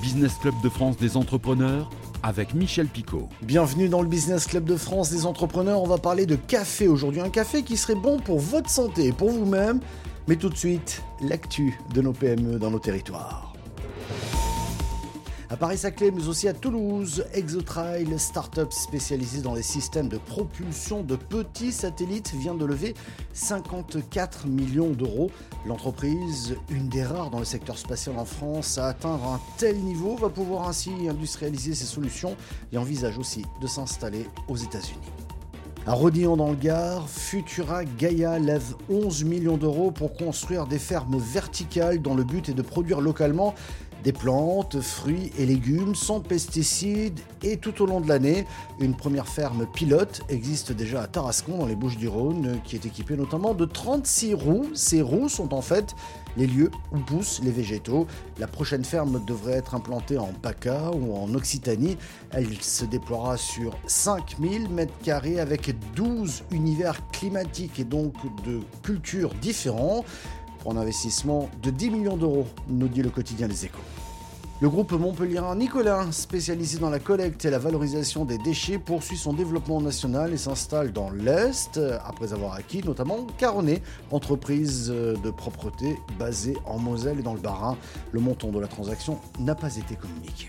Business Club de France des entrepreneurs avec Michel Picot. Bienvenue dans le Business Club de France des entrepreneurs. On va parler de café aujourd'hui. Un café qui serait bon pour votre santé et pour vous-même. Mais tout de suite, l'actu de nos PME dans nos territoires. À Paris-Saclay, mais aussi à Toulouse, Exotrail, start-up spécialisée dans les systèmes de propulsion de petits satellites, vient de lever 54 millions d'euros. L'entreprise, une des rares dans le secteur spatial en France, à atteindre un tel niveau, va pouvoir ainsi industrialiser ses solutions et envisage aussi de s'installer aux États-Unis. À Rodillon dans le Gard, Futura Gaia lève 11 millions d'euros pour construire des fermes verticales dont le but est de produire localement des plantes, fruits et légumes sans pesticides et tout au long de l'année. Une première ferme pilote existe déjà à Tarascon dans les Bouches-du-Rhône qui est équipée notamment de 36 roues. Ces roues sont en fait les lieux où poussent les végétaux. La prochaine ferme devrait être implantée en PACA ou en Occitanie. Elle se déploiera sur 5000 m2 avec 12 univers climatiques et donc de cultures différents pour un investissement de 10 millions d'euros, nous dit le quotidien des échos. Le groupe Montpellierin Nicolas, spécialisé dans la collecte et la valorisation des déchets, poursuit son développement national et s'installe dans l'Est, après avoir acquis notamment Caronnet, entreprise de propreté basée en Moselle et dans le Bas-Rhin. Le montant de la transaction n'a pas été communiqué.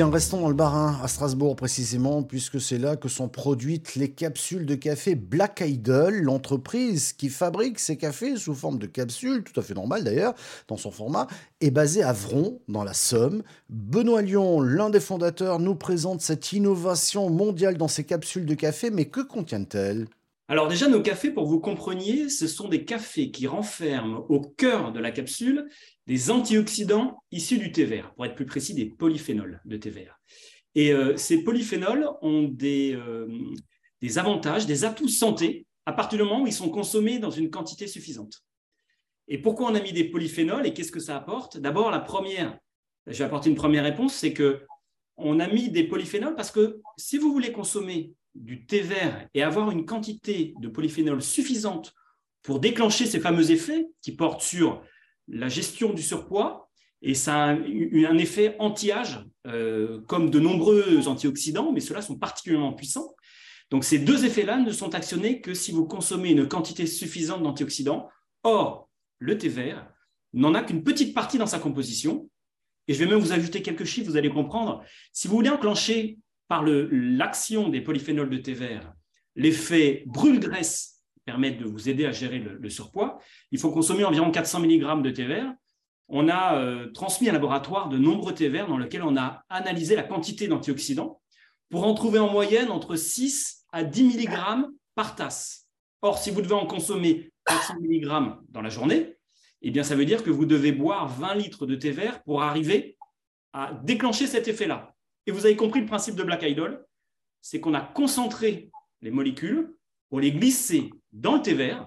Restons dans le Bas-Rhin, à Strasbourg précisément, puisque c'est là que sont produites les capsules de café Black Idol, l'entreprise qui fabrique ces cafés sous forme de capsules, tout à fait normal d'ailleurs, dans son format, est basée à Vron, dans la Somme. Benoît Lyon, l'un des fondateurs, nous présente cette innovation mondiale dans ces capsules de café, mais que contiennent-elles? Alors déjà, nos cafés, pour que vous compreniez, ce sont des cafés qui renferment au cœur de la capsule des antioxydants issus du thé vert, pour être plus précis, des polyphénols de thé vert. Et euh, ces polyphénols ont des, euh, des avantages, des atouts santé à partir du moment où ils sont consommés dans une quantité suffisante. Et pourquoi on a mis des polyphénols et qu'est-ce que ça apporte? D'abord, la première, je vais apporter une première réponse, c'est que on a mis des polyphénols parce que si vous voulez consommer du thé vert et avoir une quantité de polyphénol suffisante pour déclencher ces fameux effets qui portent sur la gestion du surpoids, et ça a un effet anti-âge, euh, comme de nombreux antioxydants, mais ceux-là sont particulièrement puissants. Donc ces deux effets-là ne sont actionnés que si vous consommez une quantité suffisante d'antioxydants. Or, le thé vert n'en a qu'une petite partie dans sa composition. Et je vais même vous ajouter quelques chiffres, vous allez comprendre. Si vous voulez enclencher par l'action des polyphénols de thé vert, l'effet brûle-graisse permet de vous aider à gérer le, surpoids, il faut consommer environ 400 mg de thé vert. On a euh, transmis à un laboratoire de nombreux thé verts dans lesquels on a analysé la quantité d'antioxydants pour en trouver en moyenne entre 6 à 10 mg par tasse. Or, si vous devez en consommer 400 mg dans la journée, eh bien, ça veut dire que vous devez boire 20 litres de thé vert pour arriver à déclencher cet effet-là. Et vous avez compris le principe de Black Idol, c'est qu'on a concentré les molécules pour les glisser dans le thé vert,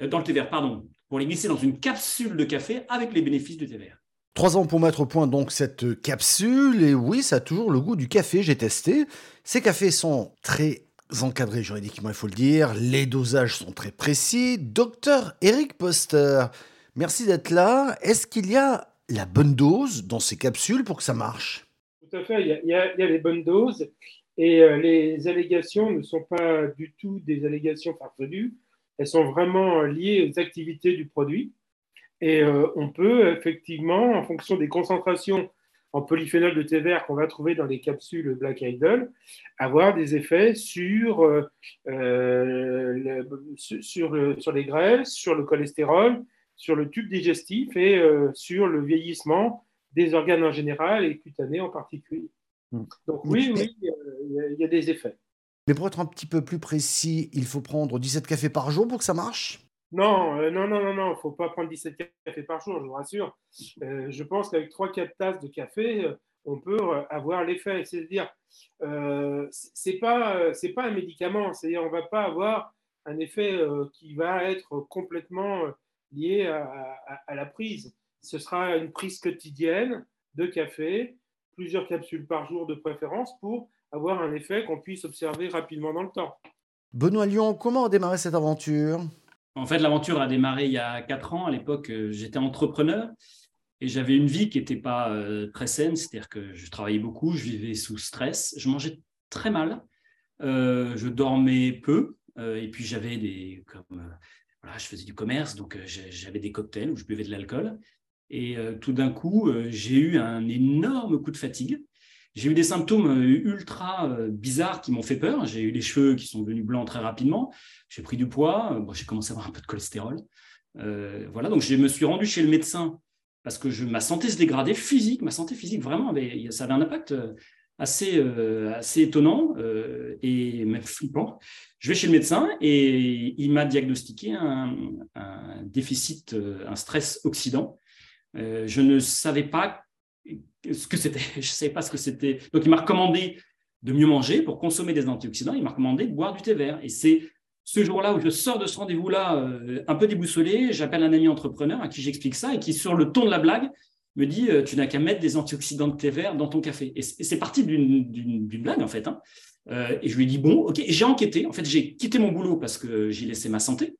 euh, dans le thé vert, pardon, pour les glisser dans une capsule de café avec les bénéfices du thé vert. Trois ans pour mettre au point donc cette capsule, et oui, ça a toujours le goût du café, j'ai testé. Ces cafés sont très encadrés juridiquement, il faut le dire, les dosages sont très précis. Docteur Eric Poster, merci d'être là. Est-ce qu'il y a la bonne dose dans ces capsules pour que ça marche? Tout à fait, il y, a, les bonnes doses et euh, les allégations ne sont pas du tout des allégations farfelues, elles sont vraiment liées aux activités du produit. Et euh, on peut effectivement, en fonction des concentrations en polyphénol de thé vert qu'on va trouver dans les capsules Black Idol, avoir des effets sur, euh, sur, sur les graisses, sur le cholestérol, sur le tube digestif et sur le vieillissement des organes en général et cutanés en particulier. Hmm. Donc oui, oui, il y, a des effets. Mais pour être un petit peu plus précis, il faut prendre 17 cafés par jour pour que ça marche? Non, euh, non, non, non, non, il ne faut pas prendre 17 cafés par jour, je vous rassure. Euh, je pense qu'avec 3-4 tasses de café, euh, on peut avoir l'effet. C'est-à-dire, ce n'est pas, pas un médicament, c'est-à-dire on ne va pas avoir un effet qui va être complètement lié à la prise ce sera une prise quotidienne de café, plusieurs capsules par jour de préférence pour avoir un effet qu'on puisse observer rapidement dans le temps. Benoît Lyon, comment a démarré cette aventure? En fait, l'aventure a démarré il y a quatre ans. À l'époque, j'étais entrepreneur et j'avais une vie qui n'était pas très saine, c'est-à-dire que je travaillais beaucoup, je vivais sous stress, je mangeais très mal, je dormais peu, et puis j'avais des, comme, voilà, je faisais du commerce, donc j'avais des cocktails où je buvais de l'alcool. Et tout d'un coup, j'ai eu un énorme coup de fatigue. J'ai eu des symptômes euh, ultra euh, bizarres qui m'ont fait peur. J'ai eu les cheveux qui sont devenus blancs très rapidement. J'ai pris du poids. Euh, j'ai commencé à avoir un peu de cholestérol. voilà, donc je me suis rendu chez le médecin parce que ma santé se dégradait physique. Ma santé physique, vraiment, ça avait un impact assez, assez étonnant et même flippant. Je vais chez le médecin et il m'a diagnostiqué un, déficit, un stress oxydant. Je ne savais pas ce que c'était. Je savais pas ce que c'était. Donc, il m'a recommandé de mieux manger pour consommer des antioxydants. Il m'a recommandé de boire du thé vert. Et c'est ce jour-là où je sors de ce rendez-vous-là euh, un peu déboussolé. J'appelle un ami entrepreneur à qui j'explique ça et qui, sur le ton de la blague, me dit euh, Tu n'as qu'à mettre des antioxydants de thé vert dans ton café. Et c'est parti d'une blague, en fait. Hein. Euh, et je lui ai dit Bon, OK. J'ai enquêté. En fait, j'ai quitté mon boulot parce que j'ai laissé ma santé.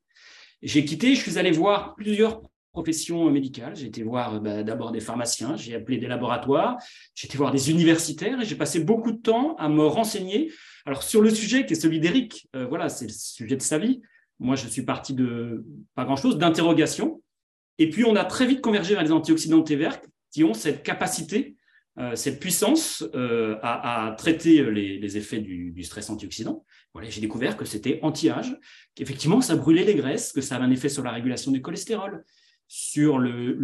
J'ai quitté, je suis allé voir plusieurs profession médicale. J'ai été voir bah, d'abord des pharmaciens, j'ai appelé des laboratoires, j'ai été voir des universitaires et j'ai passé beaucoup de temps à me renseigner. Alors sur le sujet qui est celui d'Éric, euh, voilà, c'est le sujet de sa vie. Moi, je suis parti de pas grand-chose, d'interrogation. Et puis, on a très vite convergé vers les antioxydants de thé vert qui ont cette capacité, euh, cette puissance euh, à, traiter les, effets du, du, stress antioxydant. Voilà, j'ai découvert que c'était anti-âge, qu'effectivement, ça brûlait les graisses, que ça avait un effet sur la régulation du cholestérol, sur le,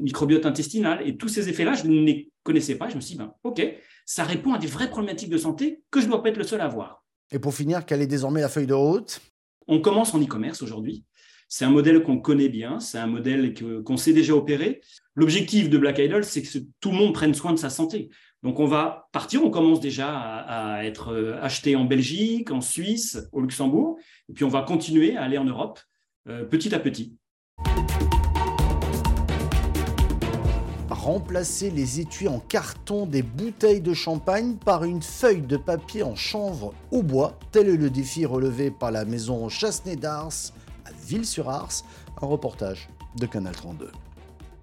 microbiote intestinal. Et tous ces effets-là, je ne les connaissais pas. Je me suis dit, ben, OK, ça répond à des vraies problématiques de santé que je ne dois pas être le seul à voir. Et pour finir, quelle est désormais la feuille de route? On commence en e-commerce aujourd'hui. C'est un modèle qu'on connaît bien, c'est un modèle qu'on sait déjà opérer. L'objectif de Black Idol, c'est que tout le monde prenne soin de sa santé. Donc on va partir, on commence déjà à, être euh, acheté en Belgique, en Suisse, au Luxembourg, et puis on va continuer à aller en Europe euh, petit à petit. Remplacer les étuis en carton des bouteilles de champagne par une feuille de papier en chanvre au bois. Tel est le défi relevé par la maison Chassenet d'Ars à Ville-sur-Ars. Un reportage de Canal 32.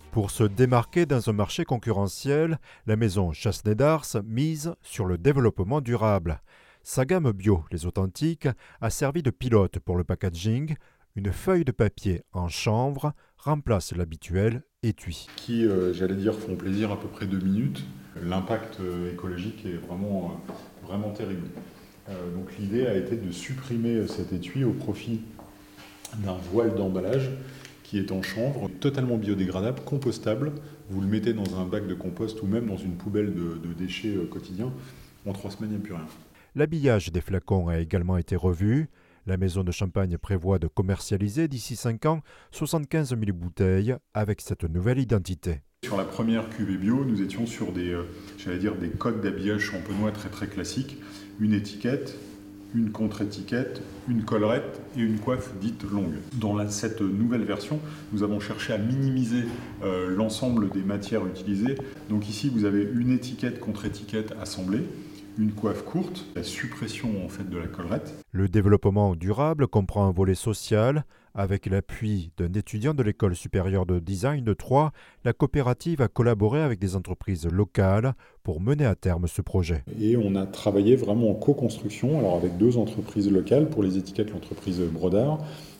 Pour se démarquer dans un marché concurrentiel, la maison Chassenet d'Ars mise sur le développement durable. Sa gamme bio, les authentiques, a servi de pilote pour le packaging. Une feuille de papier en chanvre remplace l'habituel étui. Qui, euh, j'allais dire, font plaisir à peu près deux minutes. L'impact euh, écologique est vraiment, euh, vraiment terrible. donc l'idée a été de supprimer cet étui au profit d'un voile d'emballage qui est en chanvre, totalement biodégradable, compostable. Vous le mettez dans un bac de compost ou même dans une poubelle de, de déchets quotidiens. En trois semaines, il n'y a plus rien. L'habillage des flacons a également été revu. La maison de champagne prévoit de commercialiser d'ici 5 ans 75 000 bouteilles avec cette nouvelle identité. Sur la première cuvée bio, nous étions sur des, euh, dire, des codes d'habillage champenois très très classiques. Une étiquette, une contre-étiquette, une collerette et une coiffe dite longue. Dans cette nouvelle version, nous avons cherché à minimiser euh, l'ensemble des matières utilisées. Donc ici, vous avez une étiquette contre-étiquette assemblée, une coiffe courte, la suppression en fait de la collerette. Le développement durable comprend un volet social. Avec l'appui d'un étudiant de l'école supérieure de design de Troyes, la coopérative a collaboré avec des entreprises locales pour mener à terme ce projet. Et on a travaillé vraiment en co-construction, alors avec deux entreprises locales, pour les étiquettes l'entreprise Brodard,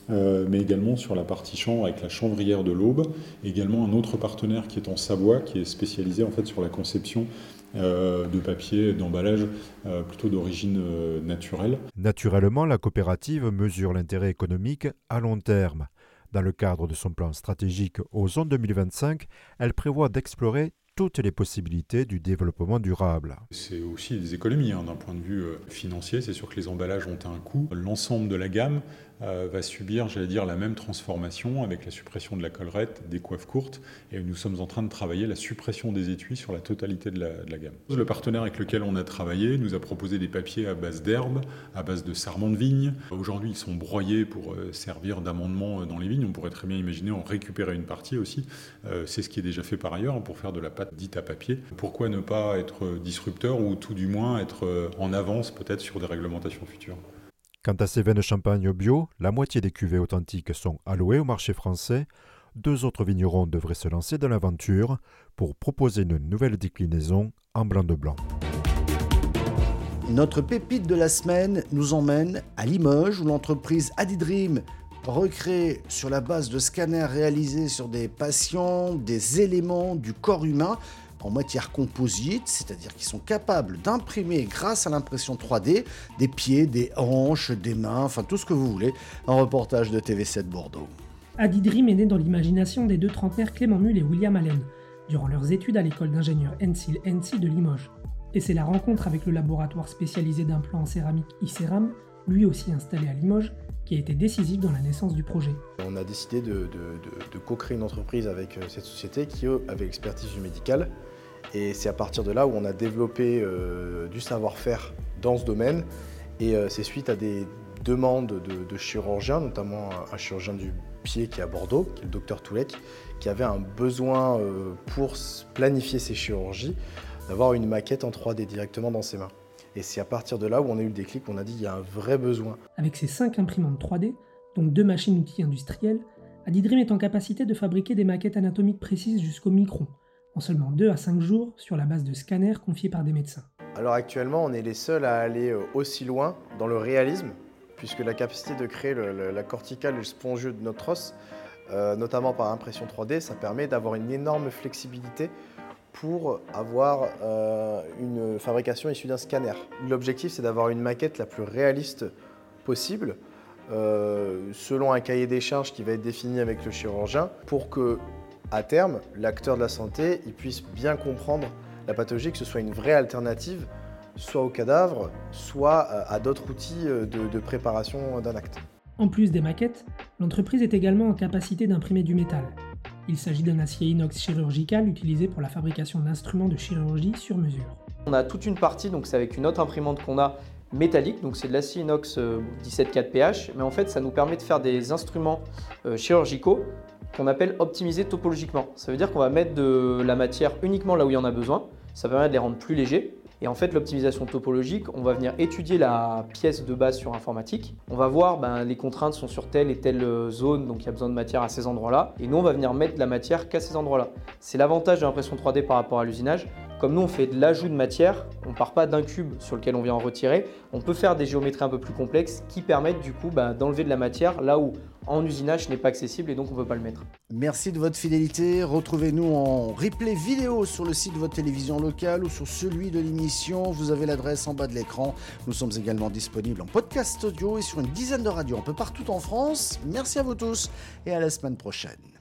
euh, mais également sur la partie chambre avec la chanvrière de l'Aube, également un autre partenaire qui est en Savoie, qui est spécialisé en fait sur la conception de papier, d'emballage euh, plutôt d'origine euh, naturelle. Naturellement, la coopérative mesure l'intérêt économique à long terme. Dans le cadre de son plan stratégique zones 2025, elle prévoit d'explorer toutes les possibilités du développement durable. C'est aussi des économies hein, d'un point de vue financier. C'est sûr que les emballages ont un coût. L'ensemble de la gamme euh, va subir, j'allais dire, la même transformation avec la suppression de la collerette, des coiffes courtes, et nous sommes en train de travailler la suppression des étuis sur la totalité de la, gamme. Le partenaire avec lequel on a travaillé nous a proposé des papiers à base d'herbe, à base de sarment de vigne. Aujourd'hui, ils sont broyés pour euh, servir d'amendement euh, dans les vignes. On pourrait très bien imaginer en récupérer une partie aussi. C'est ce qui est déjà fait par ailleurs hein, pour faire de la pâte dite à papier. Pourquoi ne pas être disrupteur ou tout du moins être en avance peut-être sur des réglementations futures? Quant à ces veines champagne bio, la moitié des cuvées authentiques sont allouées au marché français. Deux autres vignerons devraient se lancer dans l'aventure pour proposer une nouvelle déclinaison en blanc de blanc. Notre pépite de la semaine nous emmène à Limoges où l'entreprise Adidream recrée sur la base de scanners réalisés sur des patients des éléments du corps humain en matière composite, c'est-à-dire qu'ils sont capables d'imprimer grâce à l'impression 3D des pieds, des hanches, des mains, enfin tout ce que vous voulez. Un reportage de TV7 Bordeaux. Adi Dream est né dans l'imagination des deux trentenaires Clément Mull et William Allen, durant leurs études à l'école d'ingénieurs NCIL NC de Limoges. Et c'est la rencontre avec le laboratoire spécialisé d'implants en céramique ICERAM, lui aussi installé à Limoges, qui a été décisive dans la naissance du projet. On a décidé de, co-créer une entreprise avec euh, cette société qui, eux, avait l'expertise du médical, et c'est à partir de là où on a développé euh, du savoir-faire dans ce domaine. Et euh, c'est suite à des demandes de, chirurgiens, notamment un, chirurgien du pied qui est à Bordeaux, qui est le docteur Toulek, qui avait un besoin pour planifier ses chirurgies, d'avoir une maquette en 3D directement dans ses mains. Et c'est à partir de là où on a eu le déclic, on a dit qu'il y a un vrai besoin. Avec ses 5 imprimantes 3D, donc deux machines-outils industrielles, Adidream est en capacité de fabriquer des maquettes anatomiques précises jusqu'au micron, en seulement 2 à 5 jours sur la base de scanners confiés par des médecins. Alors actuellement, on est les seuls à aller euh, aussi loin dans le réalisme, puisque la capacité de créer la corticale et le spongieux de notre os, euh, notamment par impression 3D, ça permet d'avoir une énorme flexibilité pour avoir euh, une fabrication issue d'un scanner. L'objectif, c'est d'avoir une maquette la plus réaliste possible, selon un cahier des charges qui va être défini avec le chirurgien, pour que à terme, l'acteur de la santé puisse bien comprendre la pathologie, que ce soit une vraie alternative, soit au cadavre, soit euh, à d'autres outils euh, de, préparation d'un acte. En plus des maquettes, l'entreprise est également en capacité d'imprimer du métal. Il s'agit d'un acier inox chirurgical utilisé pour la fabrication d'instruments de chirurgie sur mesure. On a toute une partie, donc c'est avec une autre imprimante qu'on a métallique, donc c'est de l'acier inox 174 euh, pH, mais en fait ça nous permet de faire des instruments chirurgicaux qu'on appelle optimiser topologiquement. Ça veut dire qu'on va mettre de la matière uniquement là où il y en a besoin. Ça permet de les rendre plus légers. Et en fait, l'optimisation topologique, on va venir étudier la pièce de base sur informatique. On va voir ben, les contraintes sont sur telle et telle zone, donc il y a besoin de matière à ces endroits-là. Et nous, on va venir mettre de la matière qu'à ces endroits-là. C'est l'avantage de l'impression 3D par rapport à l'usinage. Comme nous, on fait de l'ajout de matière, on part pas d'un cube sur lequel on vient en retirer. On peut faire des géométries un peu plus complexes qui permettent du coup ben, d'enlever de la matière là où en usinage n'est pas accessible et donc on ne peut pas le mettre. Merci de votre fidélité. Retrouvez-nous en replay vidéo sur le site de votre télévision locale ou sur celui de l'émission. Vous avez l'adresse en bas de l'écran. Nous sommes également disponibles en podcast audio et sur une dizaine de radios un peu partout en France. Merci à vous tous et à la semaine prochaine.